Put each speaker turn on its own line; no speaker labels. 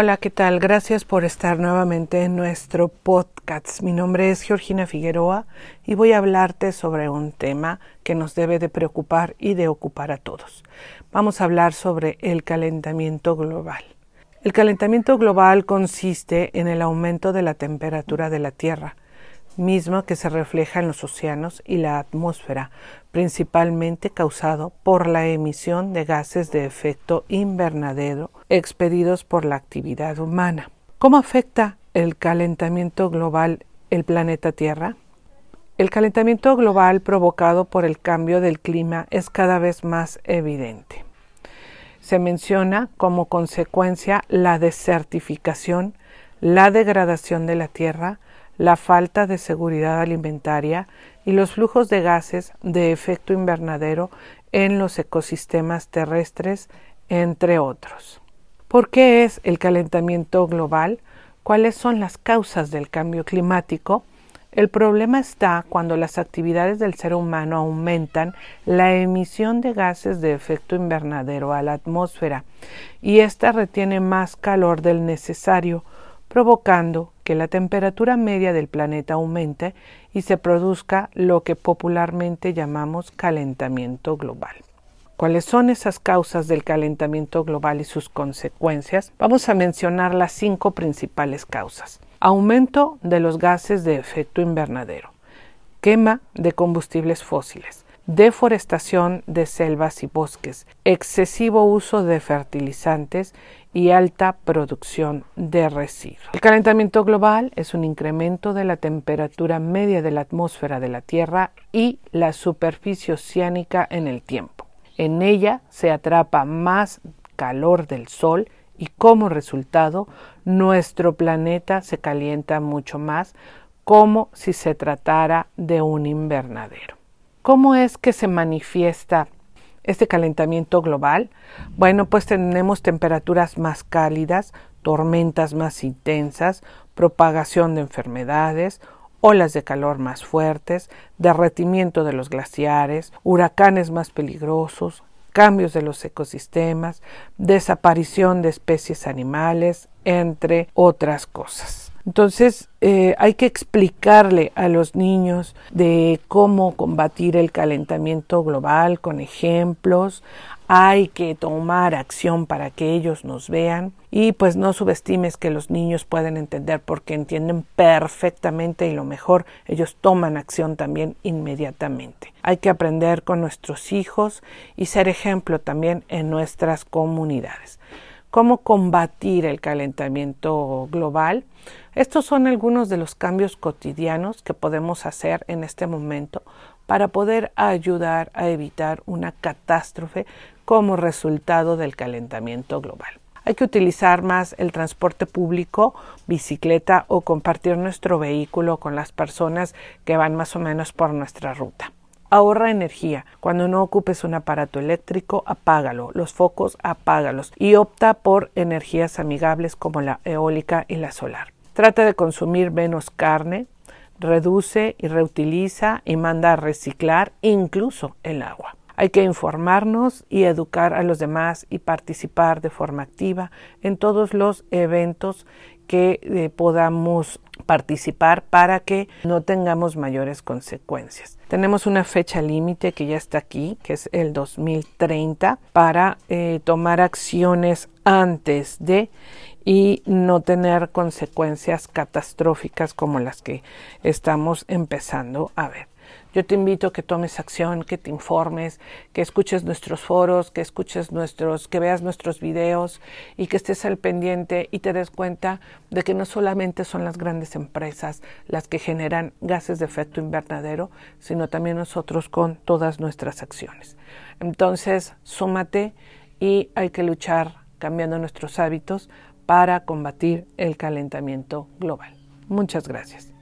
Hola, ¿qué tal? Gracias por estar nuevamente en nuestro podcast. Mi nombre es Georgina Figueroa y voy a hablarte sobre un tema que nos debe de preocupar y de ocupar a todos. Vamos a hablar sobre el calentamiento global. El calentamiento global consiste en el aumento de la temperatura de la Tierra mismo que se refleja en los océanos y la atmósfera, principalmente causado por la emisión de gases de efecto invernadero expedidos por la actividad humana. ¿Cómo afecta el calentamiento global el planeta Tierra? El calentamiento global provocado por el cambio del clima es cada vez más evidente. Se menciona como consecuencia la desertificación, la degradación de la tierra, la falta de seguridad alimentaria y los flujos de gases de efecto invernadero en los ecosistemas terrestres, entre otros. ¿Por qué es el calentamiento global? ¿Cuáles son las causas del cambio climático? El problema está cuando las actividades del ser humano aumentan la emisión de gases de efecto invernadero a la atmósfera y ésta retiene más calor del necesario, provocando que la temperatura media del planeta aumente y se produzca lo que popularmente llamamos calentamiento global. ¿Cuáles son esas causas del calentamiento global y sus consecuencias? Vamos a mencionar las cinco principales causas. Aumento de los gases de efecto invernadero, quema de combustibles fósiles, deforestación de selvas y bosques, excesivo uso de fertilizantes y alta producción de residuos. El calentamiento global es un incremento de la temperatura media de la atmósfera de la Tierra y la superficie oceánica en el tiempo. En ella se atrapa más calor del Sol y como resultado nuestro planeta se calienta mucho más como si se tratara de un invernadero. ¿Cómo es que se manifiesta este calentamiento global? Bueno, pues tenemos temperaturas más cálidas, tormentas más intensas, propagación de enfermedades, olas de calor más fuertes, derretimiento de los glaciares, huracanes más peligrosos, cambios de los ecosistemas, desaparición de especies animales, entre otras cosas. Entonces eh, hay que explicarle a los niños de cómo combatir el calentamiento global con ejemplos, hay que tomar acción para que ellos nos vean. Y pues no subestimes que los niños pueden entender porque entienden perfectamente y lo mejor ellos toman acción también inmediatamente. Hay que aprender con nuestros hijos y ser ejemplo también en nuestras comunidades cómo combatir el calentamiento global. Estos son algunos de los cambios cotidianos que podemos hacer en este momento para poder ayudar a evitar una catástrofe como resultado del calentamiento global. Hay que utilizar más el transporte público, bicicleta o compartir nuestro vehículo con las personas que van más o menos por nuestra ruta. Ahorra energía. Cuando no ocupes un aparato eléctrico, apágalo. Los focos, apágalos. Y opta por energías amigables como la eólica y la solar. Trata de consumir menos carne. Reduce y reutiliza y manda a reciclar incluso el agua. Hay que informarnos y educar a los demás y participar de forma activa en todos los eventos que eh, podamos participar para que no tengamos mayores consecuencias. Tenemos una fecha límite que ya está aquí, que es el 2030, para eh, tomar acciones antes de y no tener consecuencias catastróficas como las que estamos empezando a ver. Yo te invito a que tomes acción, que te informes, que escuches nuestros foros, que escuches nuestros, que veas nuestros videos y que estés al pendiente y te des cuenta de que no solamente son las grandes empresas las que generan gases de efecto invernadero, sino también nosotros con todas nuestras acciones. Entonces, súmate y hay que luchar cambiando nuestros hábitos para combatir el calentamiento global. Muchas gracias.